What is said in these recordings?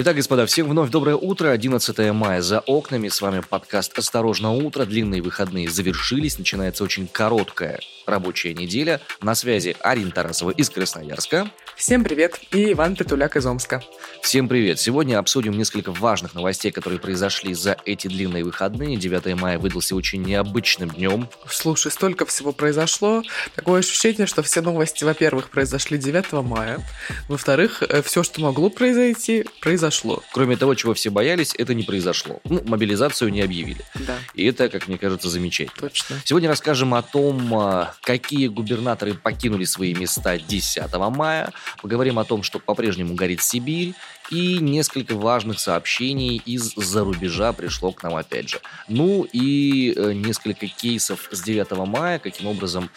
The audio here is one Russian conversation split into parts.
Итак, господа, всем вновь доброе утро. 11 мая за окнами. С вами подкаст «Осторожно, утро». Длинные выходные завершились. Начинается очень короткая рабочая неделя. На связи Арина Тарасова из Красноярска. Всем привет. И Иван Петуляк из Омска. Всем привет. Сегодня обсудим несколько важных новостей, которые произошли за эти длинные выходные. 9 мая выдался очень необычным днем. Слушай, столько всего произошло. Такое ощущение, что все новости, во-первых, произошли 9 мая. Во-вторых, э, все, что могло произойти, произошло произошло. Кроме того, чего все боялись, это не произошло. Ну, мобилизацию не объявили. Да. И это, как мне кажется, замечательно. Точно. Сегодня расскажем о том, а, какие губернаторы покинули свои места 10 мая. Поговорим о том, что по-прежнему горит Сибирь. И несколько важных сообщений из-за рубежа пришло к нам опять же. Ну и э, несколько кейсов с 9 мая, каким образом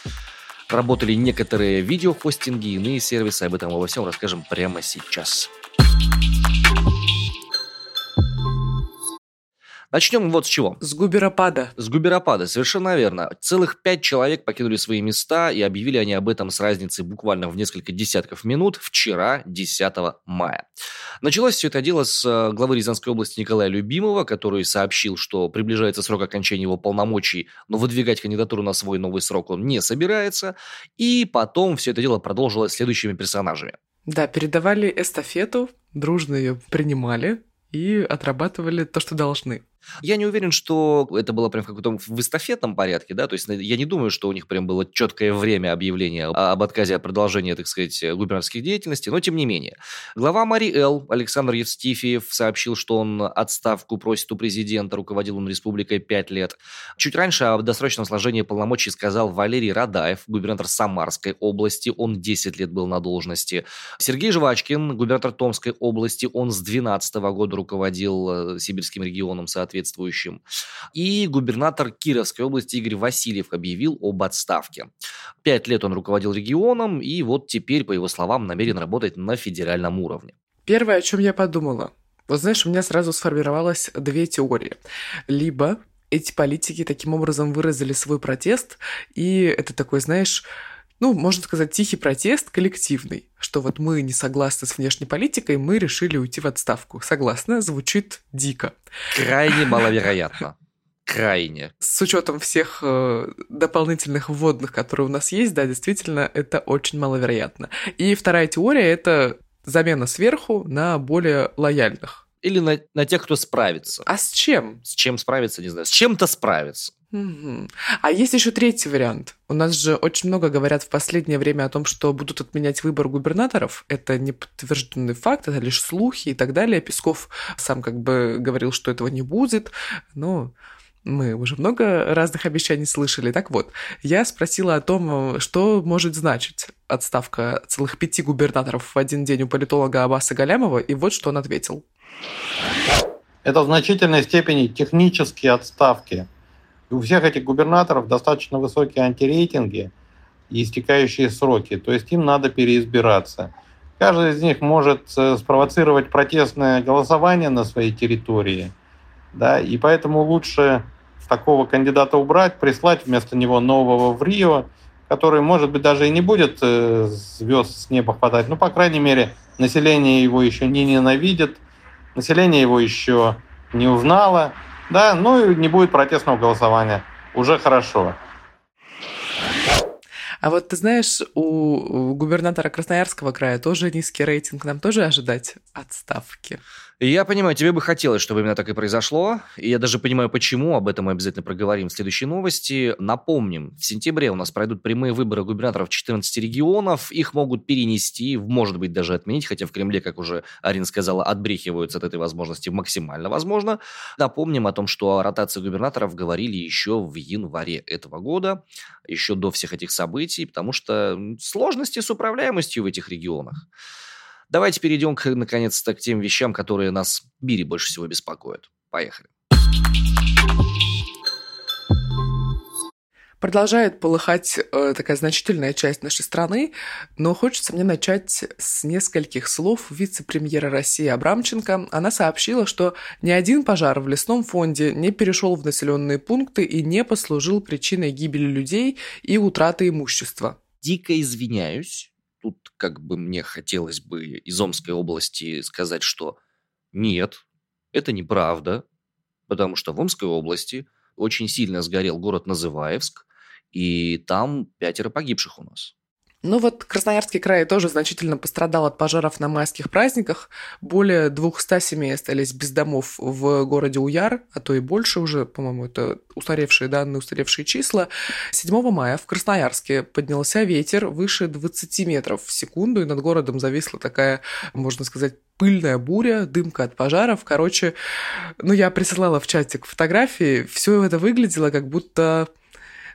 работали некоторые видеохостинги, иные сервисы. Об этом обо всем расскажем прямо сейчас. Начнем вот с чего. С губеропада. С губеропада, совершенно верно. Целых пять человек покинули свои места, и объявили они об этом с разницей буквально в несколько десятков минут вчера, 10 мая. Началось все это дело с э, главы Рязанской области Николая Любимова, который сообщил, что приближается срок окончания его полномочий, но выдвигать кандидатуру на свой новый срок он не собирается. И потом все это дело продолжилось следующими персонажами. Да, передавали эстафету, дружно ее принимали и отрабатывали то, что должны. Я не уверен, что это было прям в каком-то в эстафетном порядке, да, то есть я не думаю, что у них прям было четкое время объявления об отказе от продолжения, так сказать, губернаторских деятельностей, но тем не менее. Глава Мари Эл Александр Евстифиев сообщил, что он отставку просит у президента, руководил он республикой пять лет. Чуть раньше о досрочном сложении полномочий сказал Валерий Радаев, губернатор Самарской области, он 10 лет был на должности. Сергей Жвачкин, губернатор Томской области, он с 2012 года руководил э, сибирским регионом, соответственно, соответствующим. И губернатор Кировской области Игорь Васильев объявил об отставке. Пять лет он руководил регионом, и вот теперь, по его словам, намерен работать на федеральном уровне. Первое, о чем я подумала. Вот знаешь, у меня сразу сформировалось две теории. Либо эти политики таким образом выразили свой протест, и это такой, знаешь, ну, можно сказать, тихий протест коллективный, что вот мы не согласны с внешней политикой, мы решили уйти в отставку. Согласна, звучит дико. Крайне маловероятно. Крайне. С учетом всех э, дополнительных вводных, которые у нас есть, да, действительно, это очень маловероятно. И вторая теория – это замена сверху на более лояльных. Или на, на тех, кто справится. А с чем? С чем справиться, не знаю. С чем-то справиться. Угу. А есть еще третий вариант. У нас же очень много говорят в последнее время о том, что будут отменять выбор губернаторов. Это не подтвержденный факт, это лишь слухи и так далее. Песков сам как бы говорил, что этого не будет. Но мы уже много разных обещаний слышали. Так вот, я спросила о том, что может значить отставка целых пяти губернаторов в один день у политолога Аббаса Галямова, и вот что он ответил. Это в значительной степени технические отставки – у всех этих губернаторов достаточно высокие антирейтинги и истекающие сроки. То есть им надо переизбираться. Каждый из них может э, спровоцировать протестное голосование на своей территории. Да, и поэтому лучше такого кандидата убрать, прислать вместо него нового в Рио, который, может быть, даже и не будет э, звезд с неба хватать, но, по крайней мере, население его еще не ненавидит, население его еще не узнало, да, ну и не будет протестного голосования. Уже хорошо. А вот ты знаешь, у губернатора Красноярского края тоже низкий рейтинг. Нам тоже ожидать отставки? Я понимаю, тебе бы хотелось, чтобы именно так и произошло. И я даже понимаю, почему. Об этом мы обязательно проговорим в следующей новости. Напомним, в сентябре у нас пройдут прямые выборы губернаторов 14 регионов. Их могут перенести, может быть, даже отменить. Хотя в Кремле, как уже Арина сказала, отбрехиваются от этой возможности максимально возможно. Напомним о том, что о ротации губернаторов говорили еще в январе этого года. Еще до всех этих событий. Потому что сложности с управляемостью в этих регионах. Давайте перейдем, к, наконец-то, к тем вещам, которые нас в мире больше всего беспокоят. Поехали. Продолжает полыхать э, такая значительная часть нашей страны, но хочется мне начать с нескольких слов вице-премьера России Абрамченко. Она сообщила, что ни один пожар в лесном фонде не перешел в населенные пункты и не послужил причиной гибели людей и утраты имущества. Дико извиняюсь, тут как бы мне хотелось бы из Омской области сказать, что Нет, это неправда, потому что в Омской области очень сильно сгорел город Называевск, и там пятеро погибших у нас. Ну вот Красноярский край тоже значительно пострадал от пожаров на майских праздниках. Более 200 семей остались без домов в городе Уяр, а то и больше уже, по-моему, это устаревшие данные, устаревшие числа. 7 мая в Красноярске поднялся ветер выше 20 метров в секунду, и над городом зависла такая, можно сказать, пыльная буря, дымка от пожаров. Короче, ну я присылала в чатик фотографии, все это выглядело как будто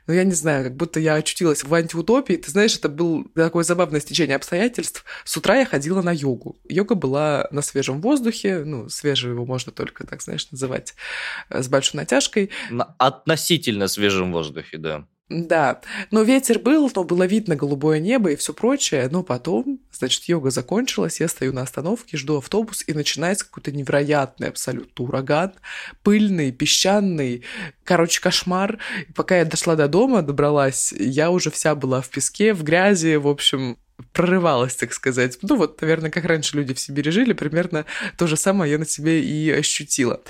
ну, я не знаю, как будто я очутилась в антиутопии. Ты знаешь, это было такое забавное стечение обстоятельств. С утра я ходила на йогу. Йога была на свежем воздухе, ну, свежего его можно только, так знаешь, называть э, с большой натяжкой. На относительно свежем воздухе, да. Да, но ветер был, но было видно голубое небо и все прочее, но потом, значит, йога закончилась, я стою на остановке, жду автобус, и начинается какой-то невероятный абсолютно ураган, пыльный, песчаный, короче, кошмар. И пока я дошла до дома, добралась, я уже вся была в песке, в грязи, в общем, прорывалась, так сказать. Ну вот, наверное, как раньше люди в Сибири жили, примерно то же самое я на себе и ощутила.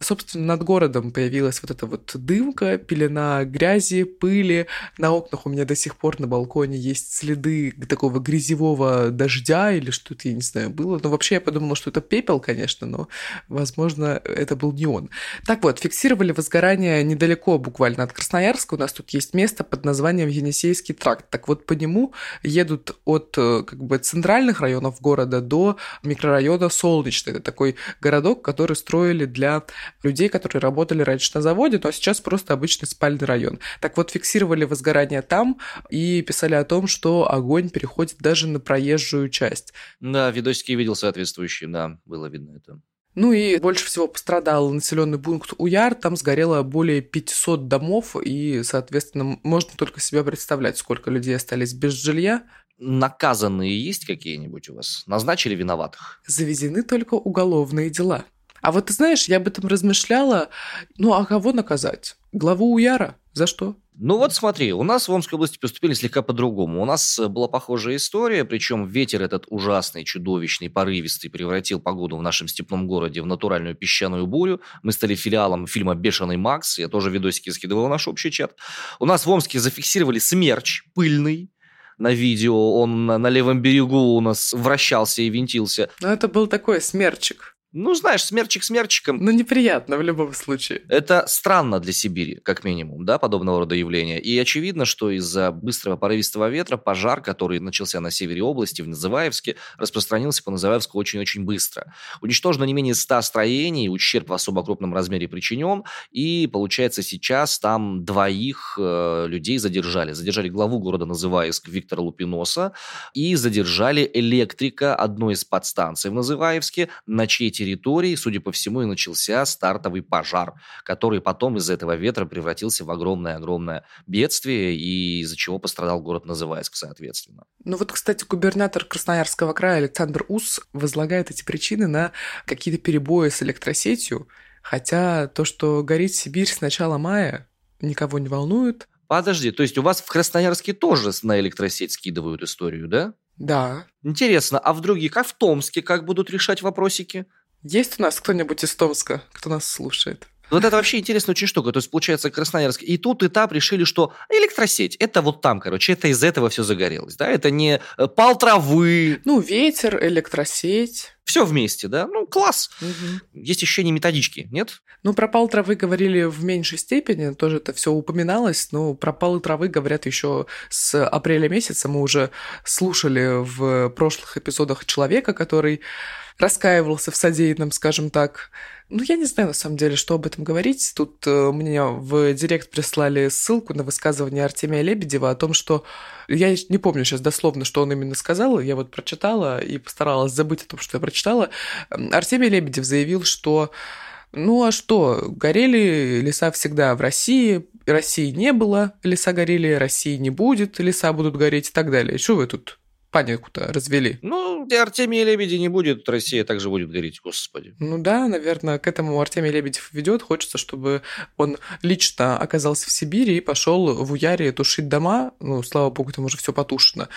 Собственно, над городом появилась вот эта вот дымка, пелена грязи, пыли. На окнах у меня до сих пор на балконе есть следы такого грязевого дождя или что-то, я не знаю, было. Но вообще я подумала, что это пепел, конечно, но, возможно, это был не он. Так вот, фиксировали возгорание недалеко буквально от Красноярска. У нас тут есть место под названием Енисейский тракт. Так вот, по нему едут от э, как бы центральных районов города до микрорайона Солнечный. Это такой городок, который строили для людей, которые работали раньше на заводе, но сейчас просто обычный спальный район. Так вот, фиксировали возгорание там и писали о том, что огонь переходит даже на проезжую часть. Да, видосики видел соответствующие, да, было видно это. Ну и больше всего пострадал населенный пункт Уяр. Там сгорело более 500 домов, и, соответственно, можно только себе представлять, сколько людей остались без жилья наказанные есть какие-нибудь у вас? Назначили виноватых? Заведены только уголовные дела. А вот ты знаешь, я об этом размышляла. Ну, а кого наказать? Главу Уяра? За что? Ну вот смотри, у нас в Омской области поступили слегка по-другому. У нас э, была похожая история, причем ветер этот ужасный, чудовищный, порывистый превратил погоду в нашем степном городе в натуральную песчаную бурю. Мы стали филиалом фильма «Бешеный Макс», я тоже видосики скидывал в наш общий чат. У нас в Омске зафиксировали смерч пыльный, на видео, он на, левом берегу у нас вращался и винтился. Ну, это был такой смерчик. Ну, знаешь, смерчик смерчиком. Ну, неприятно в любом случае. Это странно для Сибири, как минимум, да, подобного рода явления. И очевидно, что из-за быстрого порывистого ветра пожар, который начался на севере области, в Называевске, распространился по Называевску очень-очень быстро. Уничтожено не менее 100 строений, ущерб в особо крупном размере причинен, и, получается, сейчас там двоих э, людей задержали. Задержали главу города Называевск Виктора Лупиноса и задержали электрика одной из подстанций в Называевске, на чьей территории судя по всему, и начался стартовый пожар, который потом из-за этого ветра превратился в огромное-огромное бедствие, и из-за чего пострадал город Называйск, соответственно. Ну вот, кстати, губернатор Красноярского края Александр Ус возлагает эти причины на какие-то перебои с электросетью, хотя то, что горит Сибирь с начала мая, никого не волнует. Подожди, то есть у вас в Красноярске тоже на электросеть скидывают историю, да? Да. Интересно, а в других, а в Томске как будут решать вопросики? Есть у нас кто-нибудь из Томска, кто нас слушает? Вот это вообще интересная очень штука. То есть, получается, Красноярск. И тут, и там решили, что электросеть, это вот там, короче, это из этого все загорелось. Да? Это не э, пал травы. Ну, ветер, электросеть. Все вместе, да? Ну, класс. Угу. Есть еще не методички, нет? Ну, про пал травы говорили в меньшей степени, тоже это все упоминалось, но про палы травы говорят еще с апреля месяца. Мы уже слушали в прошлых эпизодах человека, который раскаивался в содеянном, скажем так. Ну, я не знаю, на самом деле, что об этом говорить. Тут э, мне в директ прислали ссылку на высказывание Артемия Лебедева о том, что... Я не помню сейчас дословно, что он именно сказал. Я вот прочитала и постаралась забыть о том, что я прочитала. Артемий Лебедев заявил, что ну а что, горели леса всегда в России, России не было, леса горели, России не будет, леса будут гореть и так далее. Что вы тут панику-то развели. Ну, для Артемия Лебеди не будет, Россия также будет гореть, господи. Ну да, наверное, к этому Артемий Лебедев ведет. Хочется, чтобы он лично оказался в Сибири и пошел в Уяре тушить дома. Ну, слава богу, там уже все потушено.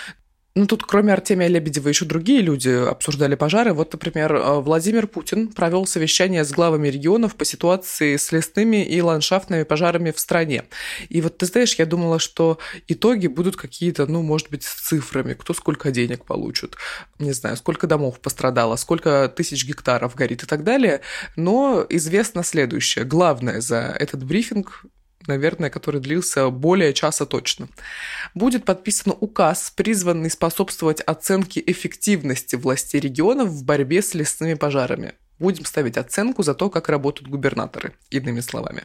Ну, тут кроме Артемия Лебедева еще другие люди обсуждали пожары. Вот, например, э, Владимир Путин провел совещание с главами регионов по ситуации с лесными и ландшафтными пожарами в стране. И вот ты знаешь, я думала, что итоги будут какие-то, ну, может быть, с цифрами. Кто сколько денег получит, не знаю, сколько домов пострадало, сколько тысяч гектаров горит и так далее. Но известно следующее. Главное за этот брифинг наверное, который длился более часа точно. Будет подписан указ, призванный способствовать оценке эффективности властей регионов в борьбе с лесными пожарами. Будем ставить оценку за то, как работают губернаторы, иными словами.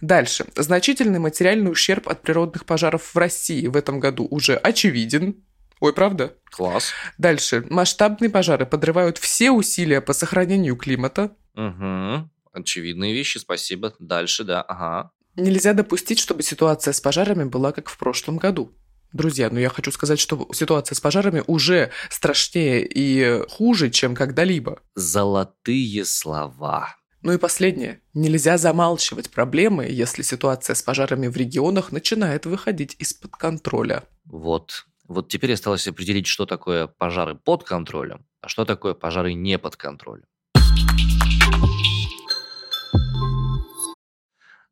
Дальше. Значительный материальный ущерб от природных пожаров в России в этом году уже очевиден. Ой, правда? Класс. Дальше. Масштабные пожары подрывают все усилия по сохранению климата. Угу. Очевидные вещи, спасибо. Дальше, да, ага. Нельзя допустить, чтобы ситуация с пожарами была как в прошлом году. Друзья, ну я хочу сказать, что ситуация с пожарами уже страшнее и хуже, чем когда-либо. Золотые слова. Ну и последнее. Нельзя замалчивать проблемы, если ситуация с пожарами в регионах начинает выходить из-под контроля. Вот. Вот теперь осталось определить, что такое пожары под контролем, а что такое пожары не под контролем.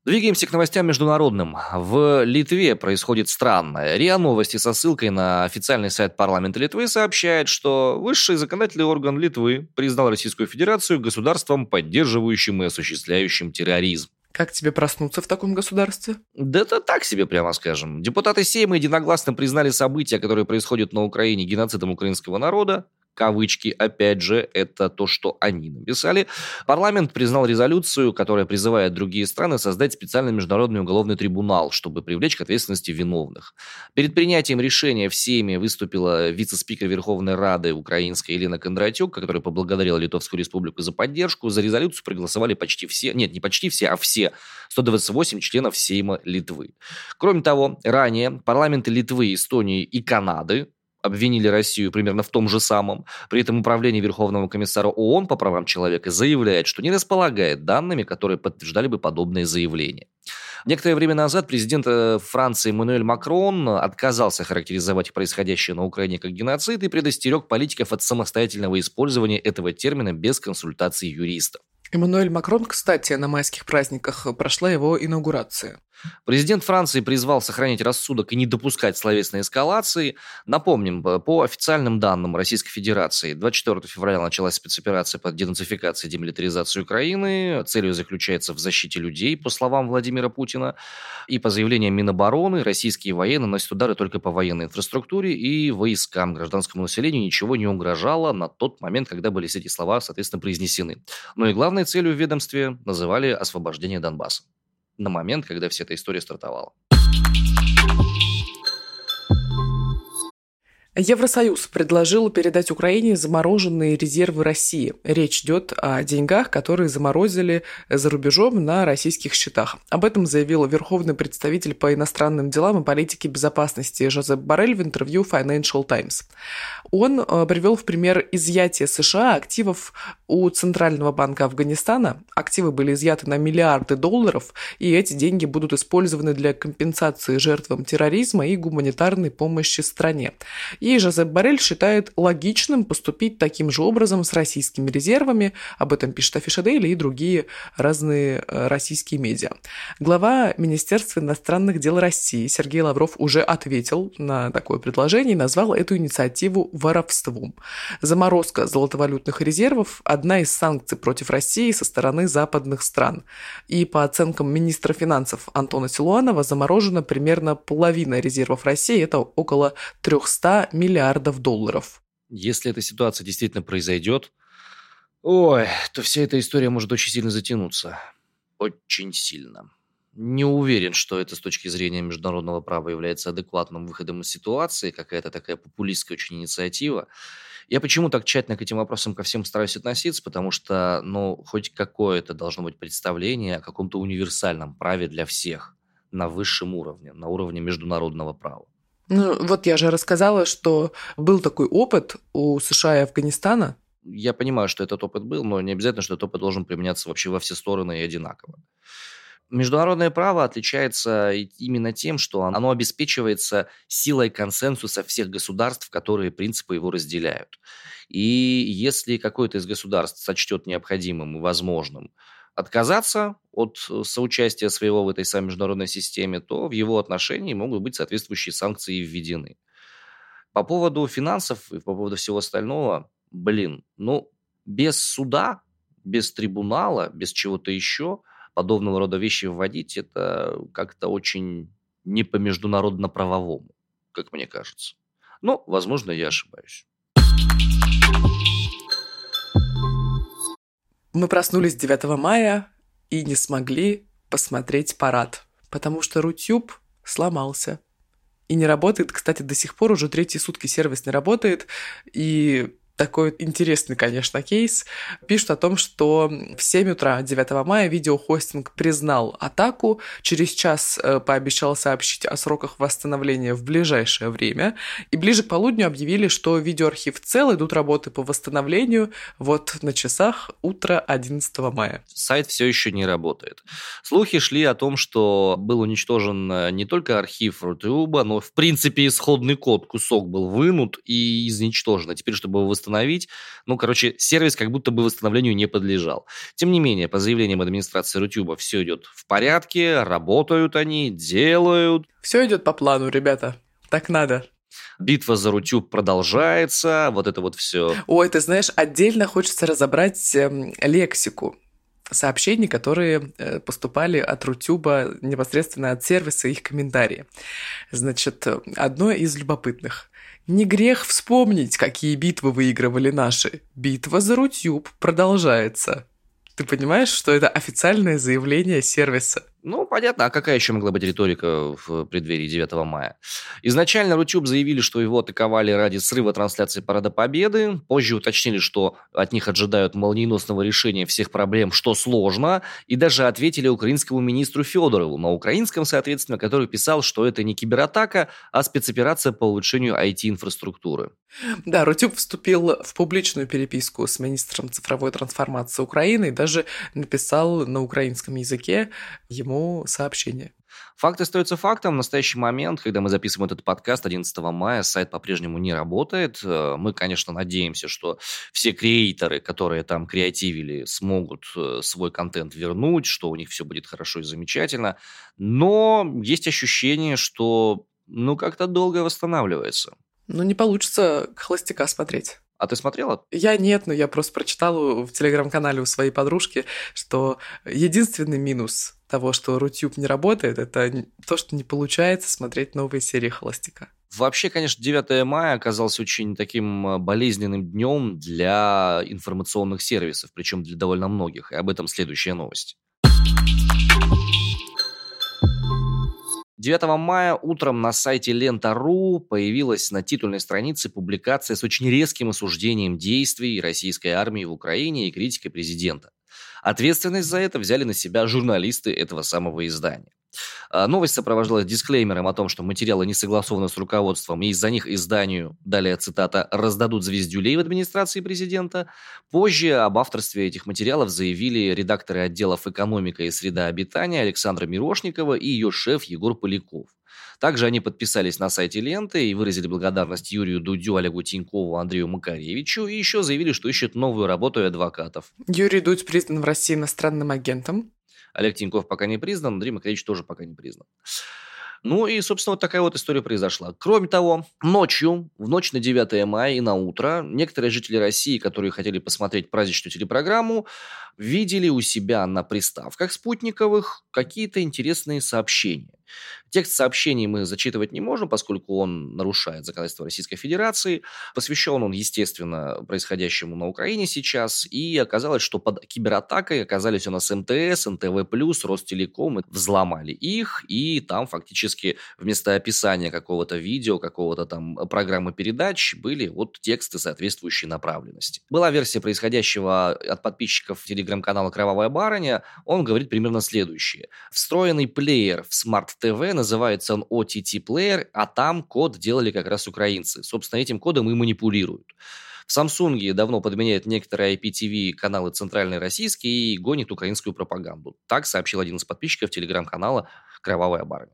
Двигаемся к новостям международным. В Литве происходит странное. РИА Новости со ссылкой на официальный сайт парламента Литвы сообщает, что высший законодательный орган Литвы признал Российскую Федерацию государством, поддерживающим и осуществляющим терроризм. Как тебе проснуться в таком государстве? Да это так себе, прямо скажем. Депутаты Сейма единогласно признали события, которые происходят на Украине геноцидом украинского народа, кавычки, опять же, это то, что они написали. Парламент признал резолюцию, которая призывает другие страны создать специальный международный уголовный трибунал, чтобы привлечь к ответственности виновных. Перед принятием решения в Сейме выступила вице-спикер Верховной Рады украинской Елена Кондратюк, которая поблагодарила Литовскую Республику за поддержку. За резолюцию проголосовали почти все, нет, не почти все, а все 128 членов Сейма Литвы. Кроме того, ранее парламенты Литвы, Эстонии и Канады обвинили Россию примерно в том же самом. При этом Управление Верховного комиссара ООН по правам человека заявляет, что не располагает данными, которые подтверждали бы подобные заявления. Некоторое время назад президент э, Франции Эммануэль Макрон отказался характеризовать происходящее на Украине как геноцид и предостерег политиков от самостоятельного использования этого термина без консультации юристов. Эммануэль Макрон, кстати, на майских праздниках прошла его инаугурация. Президент Франции призвал сохранить рассудок и не допускать словесной эскалации. Напомним, по официальным данным Российской Федерации, 24 февраля началась спецоперация по денацификации и демилитаризации Украины. Целью заключается в защите людей, по словам Владимира Путина. И по заявлениям Минобороны, российские военные носят удары только по военной инфраструктуре и войскам. Гражданскому населению ничего не угрожало на тот момент, когда были эти слова, соответственно, произнесены. Но и главной целью в ведомстве называли освобождение Донбасса на момент, когда вся эта история стартовала. Евросоюз предложил передать Украине замороженные резервы России. Речь идет о деньгах, которые заморозили за рубежом на российских счетах. Об этом заявил верховный представитель по иностранным делам и политике безопасности Жозеп Барель в интервью Financial Times. Он э, привел в пример изъятие США активов у Центрального банка Афганистана. Активы были изъяты на миллиарды долларов, и эти деньги будут использованы для компенсации жертвам терроризма и гуманитарной помощи стране. И Жозеп Барель считает логичным поступить таким же образом с российскими резервами. Об этом пишет Афиша Дейли и другие разные э, российские медиа. Глава Министерства иностранных дел России Сергей Лавров уже ответил на такое предложение и назвал эту инициативу воровством. Заморозка золотовалютных резервов – одна из санкций против России со стороны западных стран. И по оценкам министра финансов Антона Силуанова заморожена примерно половина резервов России, это около 300 миллиардов долларов. Если эта ситуация действительно произойдет, ой, то вся эта история может очень сильно затянуться. Очень сильно. Не уверен, что это с точки зрения международного права является адекватным выходом из ситуации, какая-то такая популистская очень инициатива. Я почему так тщательно к этим вопросам ко всем стараюсь относиться, потому что, ну, хоть какое-то должно быть представление о каком-то универсальном праве для всех на высшем уровне, на уровне международного права. Ну, вот я же рассказала, что был такой опыт у США и Афганистана. Я понимаю, что этот опыт был, но не обязательно, что этот опыт должен применяться вообще во все стороны и одинаково. Международное право отличается именно тем, что оно обеспечивается силой консенсуса всех государств, которые принципы его разделяют. И если какое-то из государств сочтет необходимым и возможным отказаться от соучастия своего в этой самой международной системе, то в его отношении могут быть соответствующие санкции введены. По поводу финансов и по поводу всего остального, блин, ну, без суда, без трибунала, без чего-то еще подобного рода вещи вводить, это как-то очень не по международно-правовому, как мне кажется. Но, возможно, я ошибаюсь. Мы проснулись 9 мая и не смогли посмотреть парад, потому что Рутюб сломался. И не работает, кстати, до сих пор уже третьи сутки сервис не работает, и такой интересный, конечно, кейс. Пишут о том, что в 7 утра 9 мая видеохостинг признал атаку, через час э, пообещал сообщить о сроках восстановления в ближайшее время, и ближе к полудню объявили, что видеоархив цел, идут работы по восстановлению, вот на часах утро 11 мая. Сайт все еще не работает. Слухи шли о том, что был уничтожен э, не только архив Рутюба, но в принципе исходный код, кусок был вынут и изничтожен. А теперь, чтобы восстановить восстановить. Ну, короче, сервис как будто бы восстановлению не подлежал. Тем не менее, по заявлениям администрации Рутюба, все идет в порядке, работают они, делают. Все идет по плану, ребята. Так надо. Битва за Рутюб продолжается, вот это вот все. Ой, ты знаешь, отдельно хочется разобрать э, лексику сообщений, которые э, поступали от Рутюба непосредственно от сервиса, их комментарии. Значит, одно из любопытных. Не грех вспомнить, какие битвы выигрывали наши. Битва за Рутюб продолжается. Ты понимаешь, что это официальное заявление сервиса? Ну, понятно, а какая еще могла быть риторика в преддверии 9 мая? Изначально Рутюб заявили, что его атаковали ради срыва трансляции Парада Победы. Позже уточнили, что от них ожидают молниеносного решения всех проблем, что сложно. И даже ответили украинскому министру Федорову на украинском, соответственно, который писал, что это не кибератака, а спецоперация по улучшению IT-инфраструктуры. Да, Рутюб вступил в публичную переписку с министром цифровой трансформации Украины и даже написал на украинском языке ему ему сообщение. Факт остается фактом. В настоящий момент, когда мы записываем этот подкаст 11 мая, сайт по-прежнему не работает. Э, мы, конечно, надеемся, что все креаторы, которые там креативили, смогут э, свой контент вернуть, что у них все будет хорошо и замечательно. Но есть ощущение, что ну как-то долго восстанавливается. Ну, не получится холостяка смотреть. А ты смотрела? Я нет, но я просто прочитала в телеграм-канале у своей подружки, что единственный минус того, что Рутюб не работает, это то, что не получается смотреть новые серии «Холостяка». Вообще, конечно, 9 мая оказался очень таким э, болезненным днем для информационных сервисов, причем для довольно многих. И об этом следующая новость. 9 мая утром на сайте Лента.ру появилась на титульной странице публикация с очень резким осуждением действий российской армии в Украине и критикой президента. Ответственность за это взяли на себя журналисты этого самого издания. А, новость сопровождалась дисклеймером о том, что материалы не согласованы с руководством, и из-за них изданию, далее цитата, «раздадут звездюлей в администрации президента». Позже об авторстве этих материалов заявили редакторы отделов «Экономика и среда обитания» Александра Мирошникова и ее шеф Егор Поляков. Также они подписались на сайте ленты и выразили благодарность Юрию Дудю, Олегу Тинькову, Андрею Макаревичу и еще заявили, что ищут новую работу и адвокатов. Юрий Дудь признан в России иностранным агентом. Олег Тиньков пока не признан, Андрей Макаревич тоже пока не признан. Ну и, собственно, вот такая вот история произошла. Кроме того, ночью, в ночь на 9 мая и на утро, некоторые жители России, которые хотели посмотреть праздничную телепрограмму, видели у себя на приставках спутниковых какие-то интересные сообщения. Текст сообщений мы зачитывать не можем, поскольку он нарушает законодательство Российской Федерации. Посвящен он, естественно, происходящему на Украине сейчас. И оказалось, что под кибератакой оказались у нас МТС, НТВ+, Ростелеком. Взломали их, и там фактически вместо описания какого-то видео, какого-то там программы передач были вот тексты соответствующей направленности. Была версия происходящего от подписчиков телеграм-канала «Кровавая барыня». Он говорит примерно следующее. Встроенный плеер в Smart TV, называется он OTT Player, а там код делали как раз украинцы. Собственно, этим кодом и манипулируют. В Samsung давно подменяет некоторые IPTV каналы центральной российские и гонит украинскую пропаганду. Так сообщил один из подписчиков телеграм-канала «Кровавая барыня».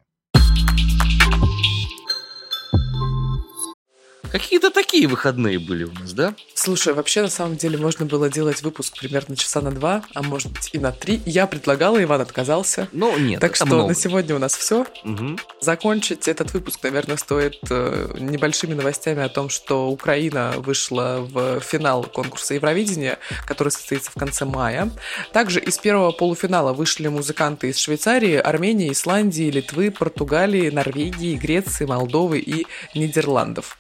Какие-то такие выходные были у нас, да? Слушай, вообще на самом деле можно было делать выпуск примерно часа на два, а может быть и на три. Я предлагала, Иван отказался. Ну, нет, Так что много. на сегодня у нас все. Угу. Закончить этот выпуск, наверное, стоит э, небольшими новостями о том, что Украина вышла в финал конкурса Евровидения, который состоится в конце мая. Также из первого полуфинала вышли музыканты из Швейцарии, Армении, Исландии, Литвы, Португалии, Норвегии, Греции, Молдовы и Нидерландов.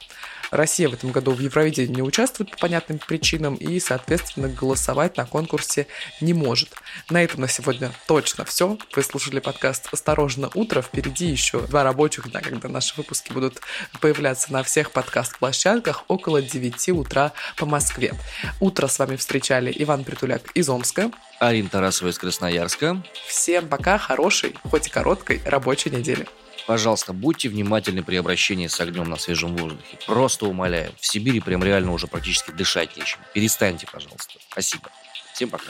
Россия в этом году в Евровидении не участвует по понятным причинам и, соответственно, голосовать на конкурсе не может. На этом на сегодня точно все. Вы слушали подкаст «Осторожно, утро». Впереди еще два рабочих дня, когда наши выпуски будут появляться на всех подкаст-площадках около 9 утра по Москве. Утро с вами встречали Иван Притуляк из Омска. Арина Тарасова из Красноярска. Всем пока, хорошей, хоть и короткой, рабочей недели. Пожалуйста, будьте внимательны при обращении с огнем на свежем воздухе. Просто умоляю. В Сибири прям реально уже практически дышать нечем. Перестаньте, пожалуйста. Спасибо. Всем пока.